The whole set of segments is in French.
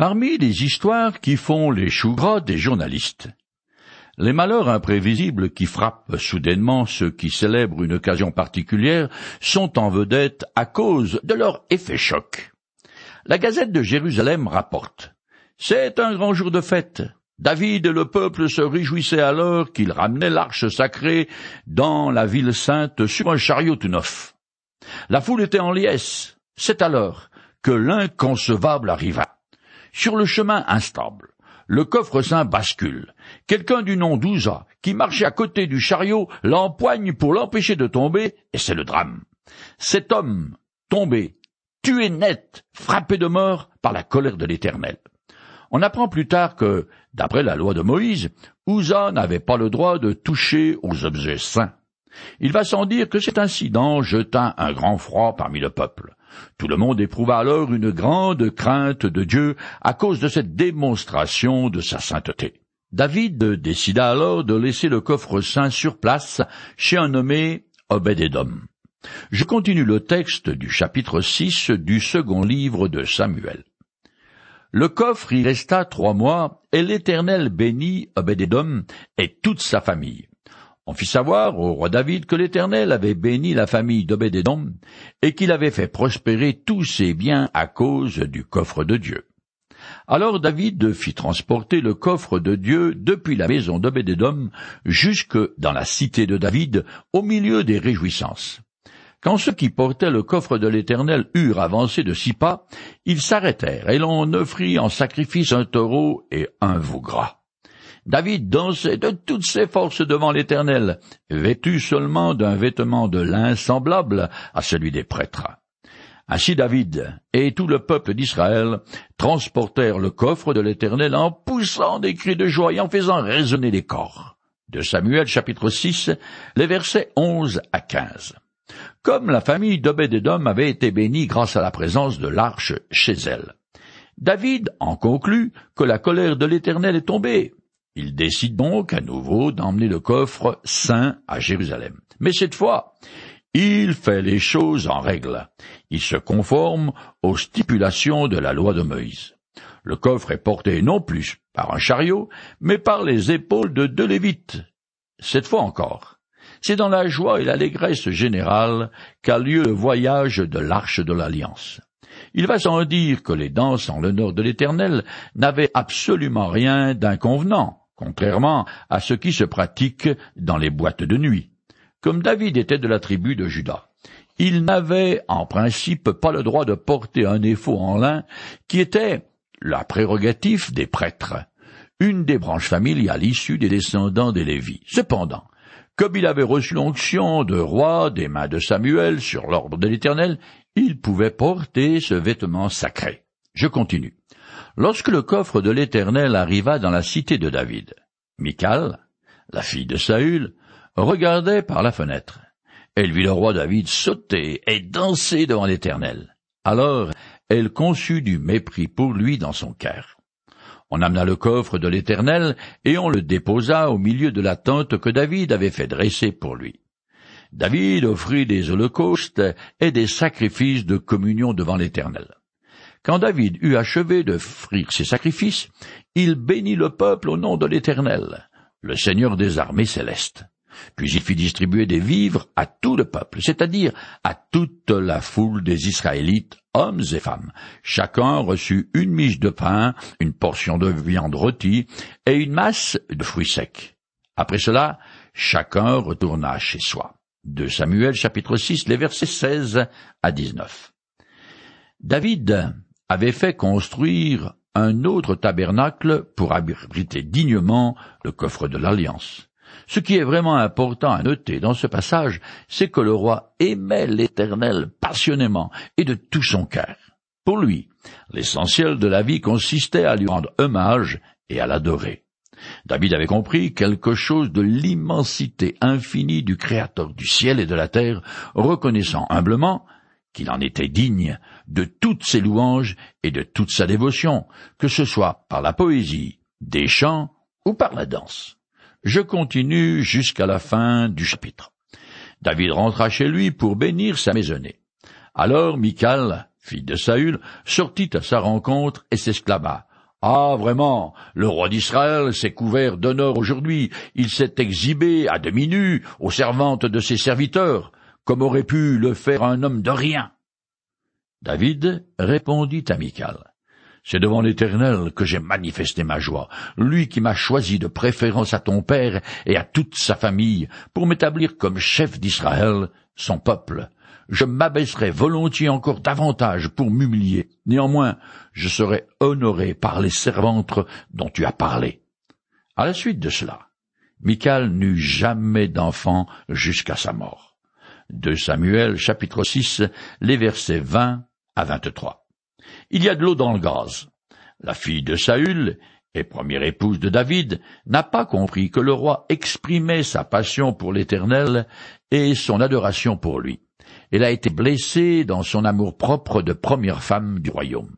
Parmi les histoires qui font les choux gras des journalistes, les malheurs imprévisibles qui frappent soudainement ceux qui célèbrent une occasion particulière sont en vedette à cause de leur effet choc. La Gazette de Jérusalem rapporte C'est un grand jour de fête. David et le peuple se réjouissaient alors qu'il ramenait l'arche sacrée dans la ville sainte sur un chariot tout neuf. La foule était en liesse. C'est alors que l'inconcevable arriva. Sur le chemin instable, le coffre saint bascule. Quelqu'un du nom d'Ouza, qui marchait à côté du chariot, l'empoigne pour l'empêcher de tomber, et c'est le drame. Cet homme, tombé, tué net, frappé de mort par la colère de l'Éternel. On apprend plus tard que, d'après la loi de Moïse, Ouza n'avait pas le droit de toucher aux objets saints. Il va sans dire que cet incident jeta un grand froid parmi le peuple. Tout le monde éprouva alors une grande crainte de Dieu à cause de cette démonstration de sa sainteté. David décida alors de laisser le coffre saint sur place chez un nommé Obed-Edom. Je continue le texte du chapitre 6 du second livre de Samuel. Le coffre y resta trois mois, et l'Éternel bénit Obed-Edom et toute sa famille. On fit savoir au roi David que l'Éternel avait béni la famille d'Obédédom et qu'il avait fait prospérer tous ses biens à cause du coffre de Dieu. Alors David fit transporter le coffre de Dieu depuis la maison d'Obédédom jusque dans la cité de David, au milieu des réjouissances. Quand ceux qui portaient le coffre de l'Éternel eurent avancé de six pas, ils s'arrêtèrent, et l'on offrit en sacrifice un taureau et un veau gras. David dansait de toutes ses forces devant l'Éternel, vêtu seulement d'un vêtement de lin semblable à celui des prêtres. Ainsi David et tout le peuple d'Israël transportèrent le coffre de l'Éternel en poussant des cris de joie et en faisant résonner les corps. De Samuel chapitre 6, les versets 11 à 15. Comme la famille d'Obed-Edom avait été bénie grâce à la présence de l'arche chez elle. David en conclut que la colère de l'Éternel est tombée, il décide donc à nouveau d'emmener le coffre saint à Jérusalem. Mais cette fois, il fait les choses en règle. Il se conforme aux stipulations de la loi de Moïse. Le coffre est porté non plus par un chariot, mais par les épaules de deux Lévites. Cette fois encore, c'est dans la joie et l'allégresse générale qu'a lieu le voyage de l'arche de l'Alliance. Il va sans dire que les danses en l'honneur de l'Éternel n'avaient absolument rien d'inconvenant contrairement à ce qui se pratique dans les boîtes de nuit. Comme David était de la tribu de Juda, il n'avait en principe pas le droit de porter un éphod en lin qui était la prérogative des prêtres, une des branches familiales issues des descendants des Lévis. Cependant, comme il avait reçu l'onction de roi des mains de Samuel sur l'ordre de l'Éternel, il pouvait porter ce vêtement sacré. Je continue. Lorsque le coffre de l'Éternel arriva dans la cité de David, Michal, la fille de Saül, regardait par la fenêtre. Elle vit le roi David sauter et danser devant l'Éternel. Alors elle conçut du mépris pour lui dans son cœur. On amena le coffre de l'Éternel, et on le déposa au milieu de la tente que David avait fait dresser pour lui. David offrit des holocaustes et des sacrifices de communion devant l'Éternel. Quand David eut achevé de frire ses sacrifices, il bénit le peuple au nom de l'Éternel, le Seigneur des armées célestes. Puis il fit distribuer des vivres à tout le peuple, c'est-à-dire à toute la foule des Israélites, hommes et femmes. Chacun reçut une miche de pain, une portion de viande rôtie et une masse de fruits secs. Après cela, chacun retourna chez soi. De Samuel chapitre 6, les versets 16 à 19. David avait fait construire un autre tabernacle pour abriter dignement le coffre de l'Alliance. Ce qui est vraiment important à noter dans ce passage, c'est que le roi aimait l'Éternel passionnément et de tout son cœur. Pour lui, l'essentiel de la vie consistait à lui rendre hommage et à l'adorer. David avait compris quelque chose de l'immensité infinie du Créateur du ciel et de la terre, reconnaissant humblement qu'il en était digne de toutes ses louanges et de toute sa dévotion, que ce soit par la poésie, des chants ou par la danse. Je continue jusqu'à la fin du chapitre. David rentra chez lui pour bénir sa maisonnée. Alors Michal, fille de Saül, sortit à sa rencontre et s'exclama. Ah, vraiment, le roi d'Israël s'est couvert d'honneur aujourd'hui, il s'est exhibé à demi nu aux servantes de ses serviteurs, comme aurait pu le faire un homme de rien? David répondit à Michal. C'est devant l'Éternel que j'ai manifesté ma joie, lui qui m'a choisi de préférence à ton père et à toute sa famille, pour m'établir comme chef d'Israël, son peuple. Je m'abaisserai volontiers encore davantage pour m'humilier. Néanmoins, je serai honoré par les servantes dont tu as parlé. À la suite de cela, Michal n'eut jamais d'enfant jusqu'à sa mort. De Samuel, chapitre 6, les versets 20 à 23. Il y a de l'eau dans le gaz. La fille de Saül, et première épouse de David, n'a pas compris que le roi exprimait sa passion pour l'Éternel et son adoration pour lui. Elle a été blessée dans son amour propre de première femme du royaume.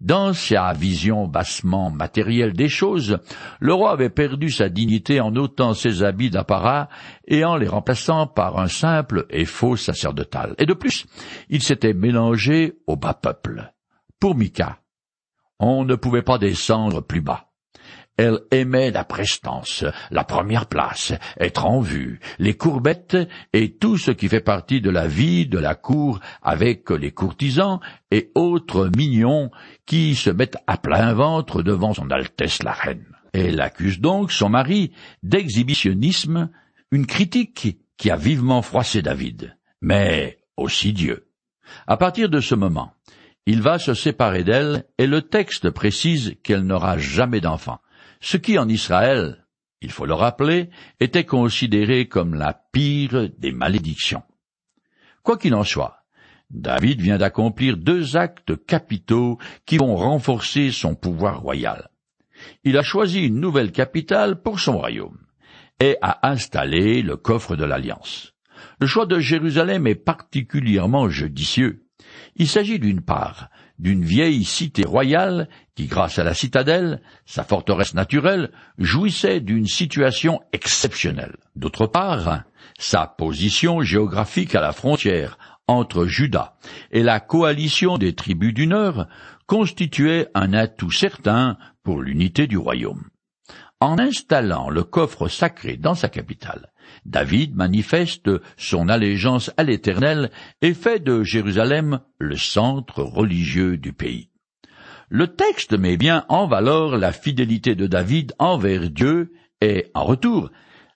Dans sa vision bassement matérielle des choses, le roi avait perdu sa dignité en ôtant ses habits d'apparat et en les remplaçant par un simple et faux sacerdotal. Et de plus, il s'était mélangé au bas peuple. Pour Mika, on ne pouvait pas descendre plus bas. Elle aimait la prestance, la première place, être en vue, les courbettes et tout ce qui fait partie de la vie de la cour avec les courtisans et autres mignons qui se mettent à plein ventre devant son Altesse la Reine. Elle accuse donc son mari d'exhibitionnisme, une critique qui a vivement froissé David, mais aussi Dieu. À partir de ce moment, il va se séparer d'elle, et le texte précise qu'elle n'aura jamais d'enfant, ce qui en Israël, il faut le rappeler, était considéré comme la pire des malédictions. Quoi qu'il en soit, David vient d'accomplir deux actes capitaux qui vont renforcer son pouvoir royal. Il a choisi une nouvelle capitale pour son royaume et a installé le coffre de l'Alliance. Le choix de Jérusalem est particulièrement judicieux. Il s'agit d'une part d'une vieille cité royale qui, grâce à la citadelle, sa forteresse naturelle, jouissait d'une situation exceptionnelle. D'autre part, sa position géographique à la frontière entre Juda et la coalition des tribus du Nord constituait un atout certain pour l'unité du royaume. En installant le coffre sacré dans sa capitale, David manifeste son allégeance à l'Éternel et fait de Jérusalem le centre religieux du pays. Le texte met bien en valeur la fidélité de David envers Dieu et, en retour,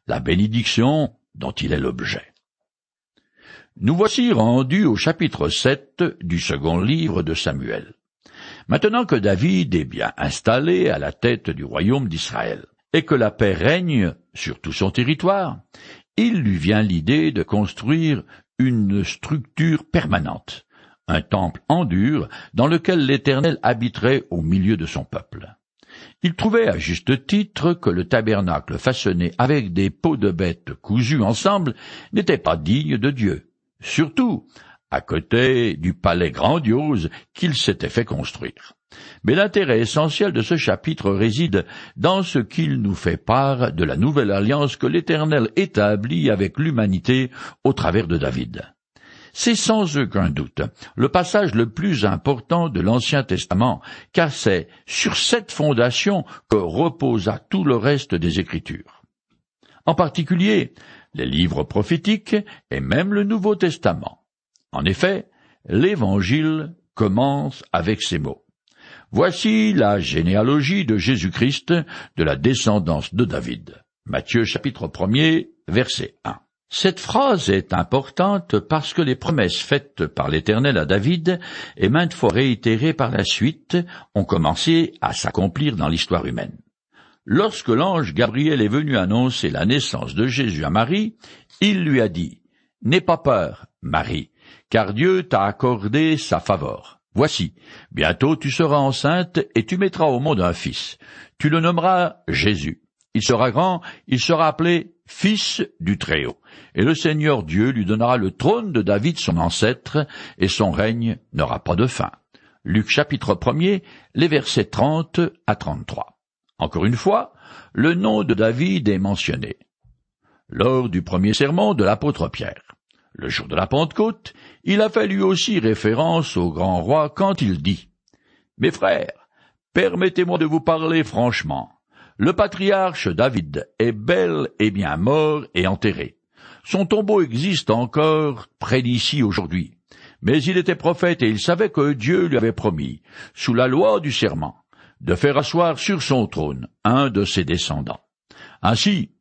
la bénédiction dont il est l'objet. Nous voici rendus au chapitre 7 du second livre de Samuel. Maintenant que David est bien installé à la tête du royaume d'Israël, et que la paix règne sur tout son territoire, il lui vient l'idée de construire une structure permanente, un temple en dur dans lequel l'Éternel habiterait au milieu de son peuple. Il trouvait à juste titre que le tabernacle façonné avec des peaux de bêtes cousues ensemble n'était pas digne de Dieu, surtout à côté du palais grandiose qu'il s'était fait construire. Mais l'intérêt essentiel de ce chapitre réside dans ce qu'il nous fait part de la nouvelle alliance que l'Éternel établit avec l'humanité au travers de David. C'est sans aucun doute le passage le plus important de l'Ancien Testament, car c'est sur cette fondation que reposa tout le reste des Écritures. En particulier, les livres prophétiques et même le Nouveau Testament. En effet, l'Évangile commence avec ces mots. Voici la généalogie de Jésus-Christ de la descendance de David. Matthieu chapitre 1 verset 1. Cette phrase est importante parce que les promesses faites par l'Éternel à David et maintes fois réitérées par la suite ont commencé à s'accomplir dans l'histoire humaine. Lorsque l'ange Gabriel est venu annoncer la naissance de Jésus à Marie, il lui a dit N'aie pas peur, Marie, car Dieu t'a accordé sa faveur. Voici, bientôt tu seras enceinte et tu mettras au monde un fils. Tu le nommeras Jésus. Il sera grand, il sera appelé Fils du Très-Haut. Et le Seigneur Dieu lui donnera le trône de David son ancêtre, et son règne n'aura pas de fin. Luc chapitre 1 les versets 30 à 33. Encore une fois, le nom de David est mentionné. Lors du premier sermon de l'apôtre Pierre. Le jour de la Pentecôte, il a fait lui aussi référence au grand roi quand il dit Mes frères, Permettez-moi de vous parler franchement. Le patriarche David est bel et bien mort et enterré. Son tombeau existe encore près d'ici aujourd'hui. Mais il était prophète et il savait que Dieu lui avait promis, sous la loi du serment, de faire asseoir sur son trône un de ses descendants. Ainsi,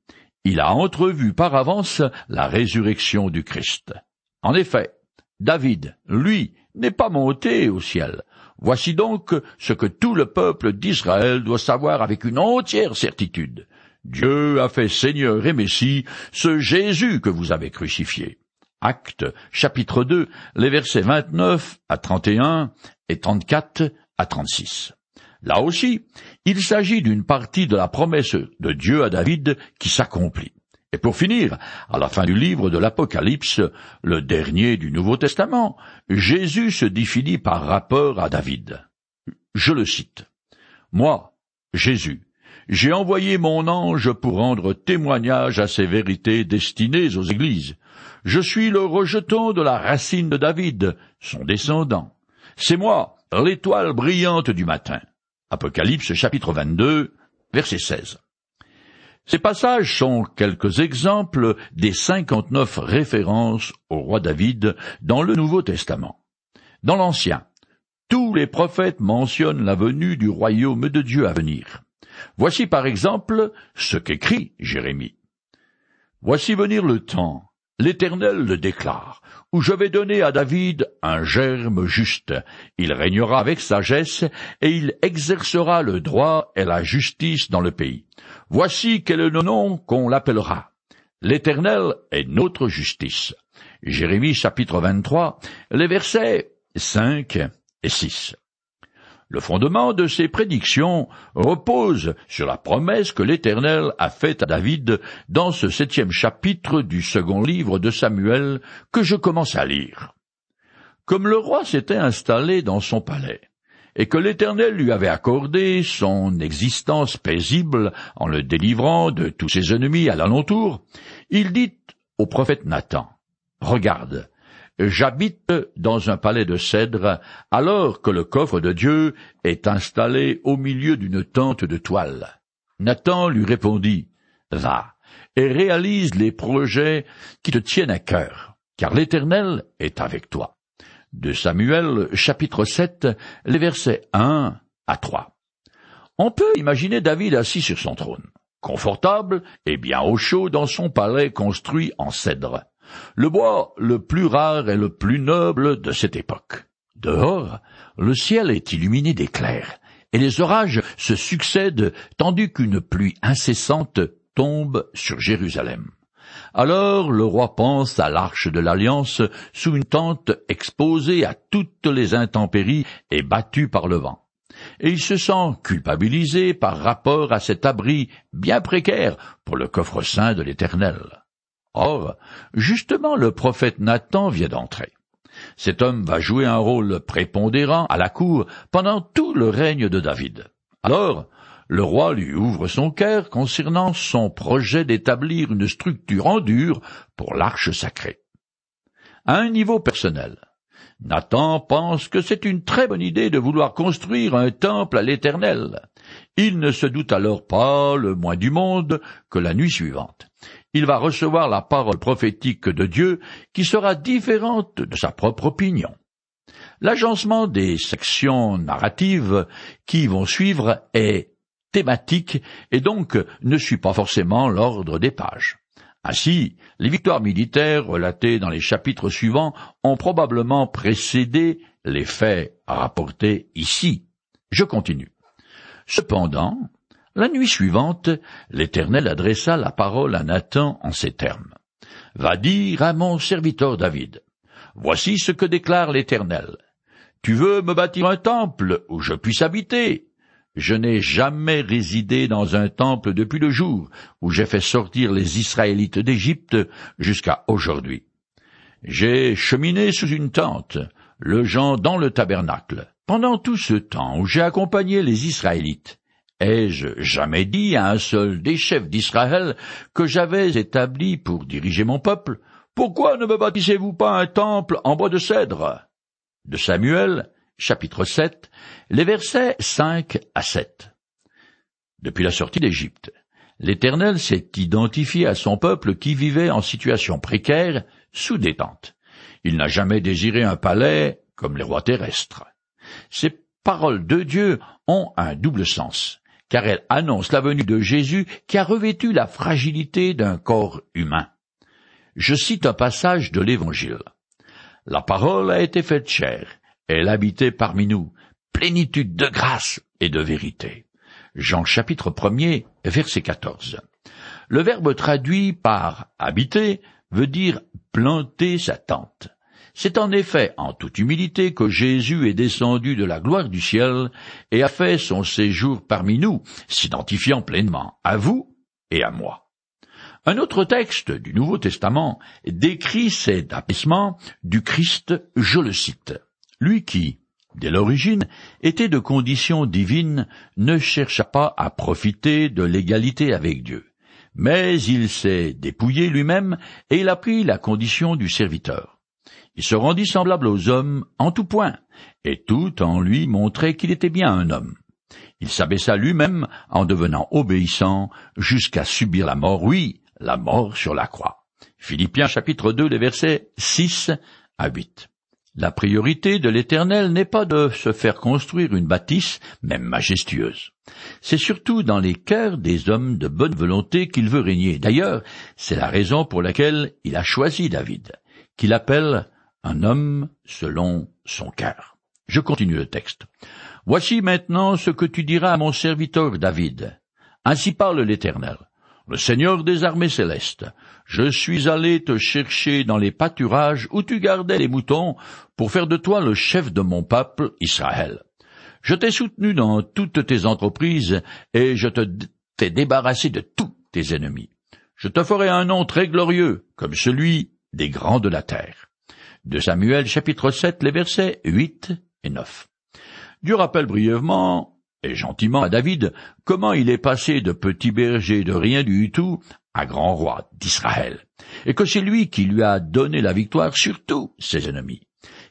il a entrevu par avance la résurrection du Christ. En effet, David, lui, n'est pas monté au ciel, Voici donc ce que tout le peuple d'Israël doit savoir avec une entière certitude. Dieu a fait Seigneur et Messie ce Jésus que vous avez crucifié. Acte, chapitre 2, les versets 29 à 31 et 34 à 36. Là aussi, il s'agit d'une partie de la promesse de Dieu à David qui s'accomplit. Et pour finir, à la fin du livre de l'Apocalypse, le dernier du Nouveau Testament, Jésus se définit par rapport à David. Je le cite. Moi, Jésus, j'ai envoyé mon ange pour rendre témoignage à ces vérités destinées aux églises. Je suis le rejeton de la racine de David, son descendant. C'est moi, l'étoile brillante du matin. Apocalypse chapitre 22, verset 16. Ces passages sont quelques exemples des cinquante-neuf références au roi David dans le Nouveau Testament. Dans l'Ancien, tous les prophètes mentionnent la venue du royaume de Dieu à venir. Voici par exemple ce qu'écrit Jérémie. Voici venir le temps, l'Éternel le déclare, où je vais donner à David un germe juste. Il régnera avec sagesse, et il exercera le droit et la justice dans le pays. Voici quel est le nom qu'on l'appellera. L'Éternel est notre justice. Jérémie chapitre 23, les versets 5 et 6. Le fondement de ces prédictions repose sur la promesse que l'Éternel a faite à David dans ce septième chapitre du second livre de Samuel que je commence à lire. Comme le roi s'était installé dans son palais, et que l'Éternel lui avait accordé son existence paisible en le délivrant de tous ses ennemis à l'alentour, il dit au prophète Nathan, Regarde, j'habite dans un palais de cèdre, alors que le coffre de Dieu est installé au milieu d'une tente de toile. Nathan lui répondit, Va, et réalise les projets qui te tiennent à cœur, car l'Éternel est avec toi de Samuel chapitre 7, les versets 1 à 3. On peut imaginer David assis sur son trône, confortable et bien au chaud dans son palais construit en cèdre, le bois le plus rare et le plus noble de cette époque. Dehors, le ciel est illuminé d'éclairs, et les orages se succèdent tandis qu'une pluie incessante tombe sur Jérusalem. Alors le roi pense à l'arche de l'alliance sous une tente exposée à toutes les intempéries et battue par le vent. Et il se sent culpabilisé par rapport à cet abri bien précaire pour le coffre saint de l'Éternel. Or, justement le prophète Nathan vient d'entrer. Cet homme va jouer un rôle prépondérant à la cour pendant tout le règne de David. Alors, le roi lui ouvre son cœur concernant son projet d'établir une structure en dur pour l'arche sacrée. À un niveau personnel, Nathan pense que c'est une très bonne idée de vouloir construire un temple à l'Éternel. Il ne se doute alors pas le moins du monde que la nuit suivante, il va recevoir la parole prophétique de Dieu qui sera différente de sa propre opinion. L'agencement des sections narratives qui vont suivre est thématique et donc ne suit pas forcément l'ordre des pages. Ainsi, les victoires militaires relatées dans les chapitres suivants ont probablement précédé les faits rapportés ici. Je continue. Cependant, la nuit suivante, l'Éternel adressa la parole à Nathan en ces termes. Va dire à mon serviteur David. Voici ce que déclare l'Éternel. Tu veux me bâtir un temple où je puisse habiter, je n'ai jamais résidé dans un temple depuis le jour où j'ai fait sortir les Israélites d'Égypte jusqu'à aujourd'hui. J'ai cheminé sous une tente, le gens dans le tabernacle. Pendant tout ce temps où j'ai accompagné les Israélites, ai-je jamais dit à un seul des chefs d'Israël que j'avais établi pour diriger mon peuple, pourquoi ne me bâtissez-vous pas un temple en bois de cèdre? De Samuel, chapitre 7, les versets 5 à 7. Depuis la sortie d'Égypte, l'Éternel s'est identifié à son peuple qui vivait en situation précaire, sous détente. Il n'a jamais désiré un palais comme les rois terrestres. Ces paroles de Dieu ont un double sens, car elles annoncent la venue de Jésus qui a revêtu la fragilité d'un corps humain. Je cite un passage de l'Évangile. La parole a été faite chair, elle habitait parmi nous, plénitude de grâce et de vérité. Jean chapitre 1 verset 14. Le verbe traduit par habiter veut dire planter sa tente. C'est en effet en toute humilité que Jésus est descendu de la gloire du ciel et a fait son séjour parmi nous, s'identifiant pleinement à vous et à moi. Un autre texte du Nouveau Testament décrit cet apaisement du Christ, je le cite. Lui qui, dès l'origine, était de condition divine, ne chercha pas à profiter de l'égalité avec Dieu. Mais il s'est dépouillé lui-même et il a pris la condition du serviteur. Il se rendit semblable aux hommes en tout point, et tout en lui montrait qu'il était bien un homme. Il s'abaissa lui-même en devenant obéissant jusqu'à subir la mort, oui, la mort sur la croix. Philippiens chapitre 2, les versets 6 à 8. La priorité de l'Éternel n'est pas de se faire construire une bâtisse, même majestueuse. C'est surtout dans les cœurs des hommes de bonne volonté qu'il veut régner. D'ailleurs, c'est la raison pour laquelle il a choisi David, qu'il appelle un homme selon son cœur. Je continue le texte. Voici maintenant ce que tu diras à mon serviteur David. Ainsi parle l'Éternel le Seigneur des armées célestes, je suis allé te chercher dans les pâturages où tu gardais les moutons pour faire de toi le chef de mon peuple Israël. Je t'ai soutenu dans toutes tes entreprises et je t'ai débarrassé de tous tes ennemis. Je te ferai un nom très glorieux, comme celui des grands de la terre. De Samuel chapitre 7, les versets 8 et 9. Dieu rappelle brièvement et gentiment à David comment il est passé de petit berger de rien du tout à grand roi d'Israël, et que c'est lui qui lui a donné la victoire sur tous ses ennemis.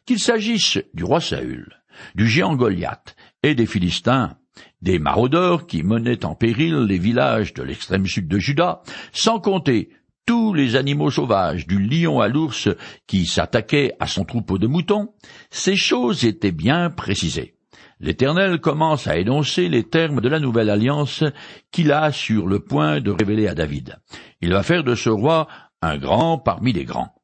Qu'il s'agisse du roi Saül, du géant Goliath et des Philistins, des maraudeurs qui menaient en péril les villages de l'extrême sud de Juda, sans compter tous les animaux sauvages, du lion à l'ours qui s'attaquaient à son troupeau de moutons, ces choses étaient bien précisées. L'Éternel commence à énoncer les termes de la nouvelle alliance qu'il a sur le point de révéler à David. Il va faire de ce roi un grand parmi les grands.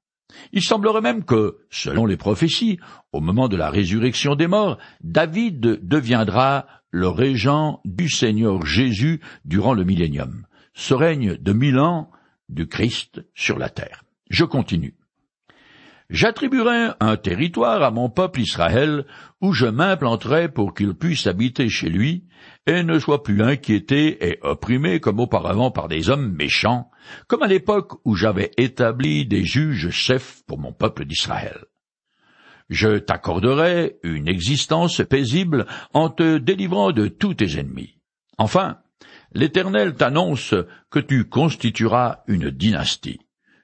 Il semblerait même que, selon les prophéties, au moment de la résurrection des morts, David deviendra le régent du Seigneur Jésus durant le millénium, ce règne de mille ans du Christ sur la terre. Je continue. J'attribuerai un territoire à mon peuple Israël, où je m'implanterai pour qu'il puisse habiter chez lui, et ne soit plus inquiété et opprimé comme auparavant par des hommes méchants, comme à l'époque où j'avais établi des juges chefs pour mon peuple d'Israël. Je t'accorderai une existence paisible en te délivrant de tous tes ennemis. Enfin, l'Éternel t'annonce que tu constitueras une dynastie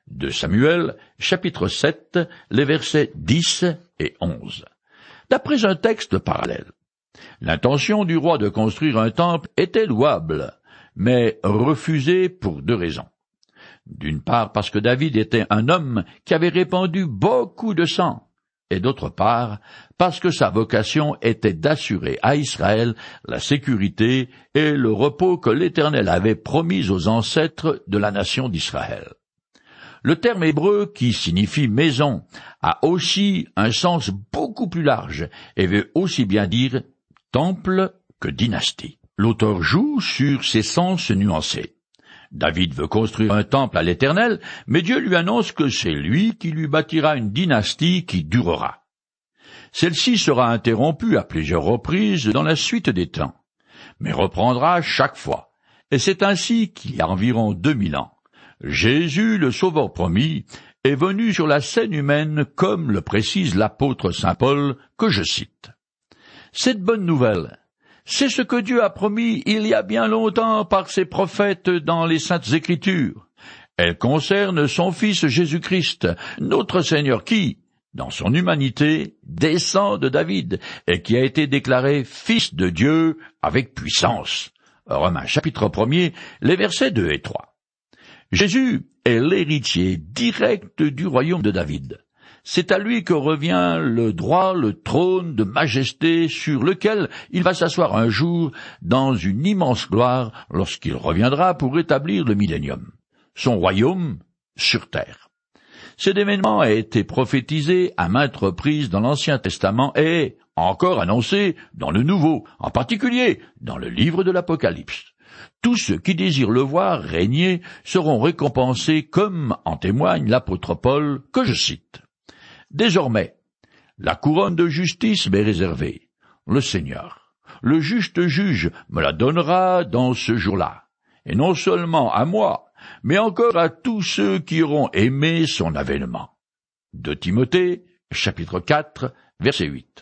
de Samuel, chapitre 7, les versets 10 et 11. D'après un texte parallèle, l'intention du roi de construire un temple était louable, mais refusée pour deux raisons. D'une part parce que David était un homme qui avait répandu beaucoup de sang, et d'autre part parce que sa vocation était d'assurer à Israël la sécurité et le repos que l'Éternel avait promis aux ancêtres de la nation d'Israël. Le terme hébreu qui signifie maison a aussi un sens beaucoup plus large et veut aussi bien dire temple que dynastie. L'auteur joue sur ces sens nuancés. David veut construire un temple à l'Éternel, mais Dieu lui annonce que c'est lui qui lui bâtira une dynastie qui durera. Celle-ci sera interrompue à plusieurs reprises dans la suite des temps, mais reprendra chaque fois, et c'est ainsi qu'il y a environ deux mille ans. Jésus, le Sauveur promis, est venu sur la scène humaine comme le précise l'apôtre saint Paul, que je cite. Cette bonne nouvelle, c'est ce que Dieu a promis il y a bien longtemps par ses prophètes dans les saintes écritures. Elle concerne son Fils Jésus-Christ, notre Seigneur, qui, dans son humanité, descend de David, et qui a été déclaré fils de Dieu avec puissance. Romains chapitre 1 les versets 2 et 3. Jésus est l'héritier direct du royaume de David. C'est à lui que revient le droit, le trône de majesté sur lequel il va s'asseoir un jour dans une immense gloire lorsqu'il reviendra pour établir le millénium. Son royaume sur terre. Cet événement a été prophétisé à maintes reprises dans l'Ancien Testament et encore annoncé dans le Nouveau, en particulier dans le livre de l'Apocalypse. Tous ceux qui désirent le voir régner seront récompensés comme en témoigne l'apôtre Paul que je cite. Désormais, la couronne de justice m'est réservée. Le Seigneur, le juste juge, me la donnera dans ce jour-là, et non seulement à moi, mais encore à tous ceux qui auront aimé son avènement. De Timothée, chapitre 4, verset 8.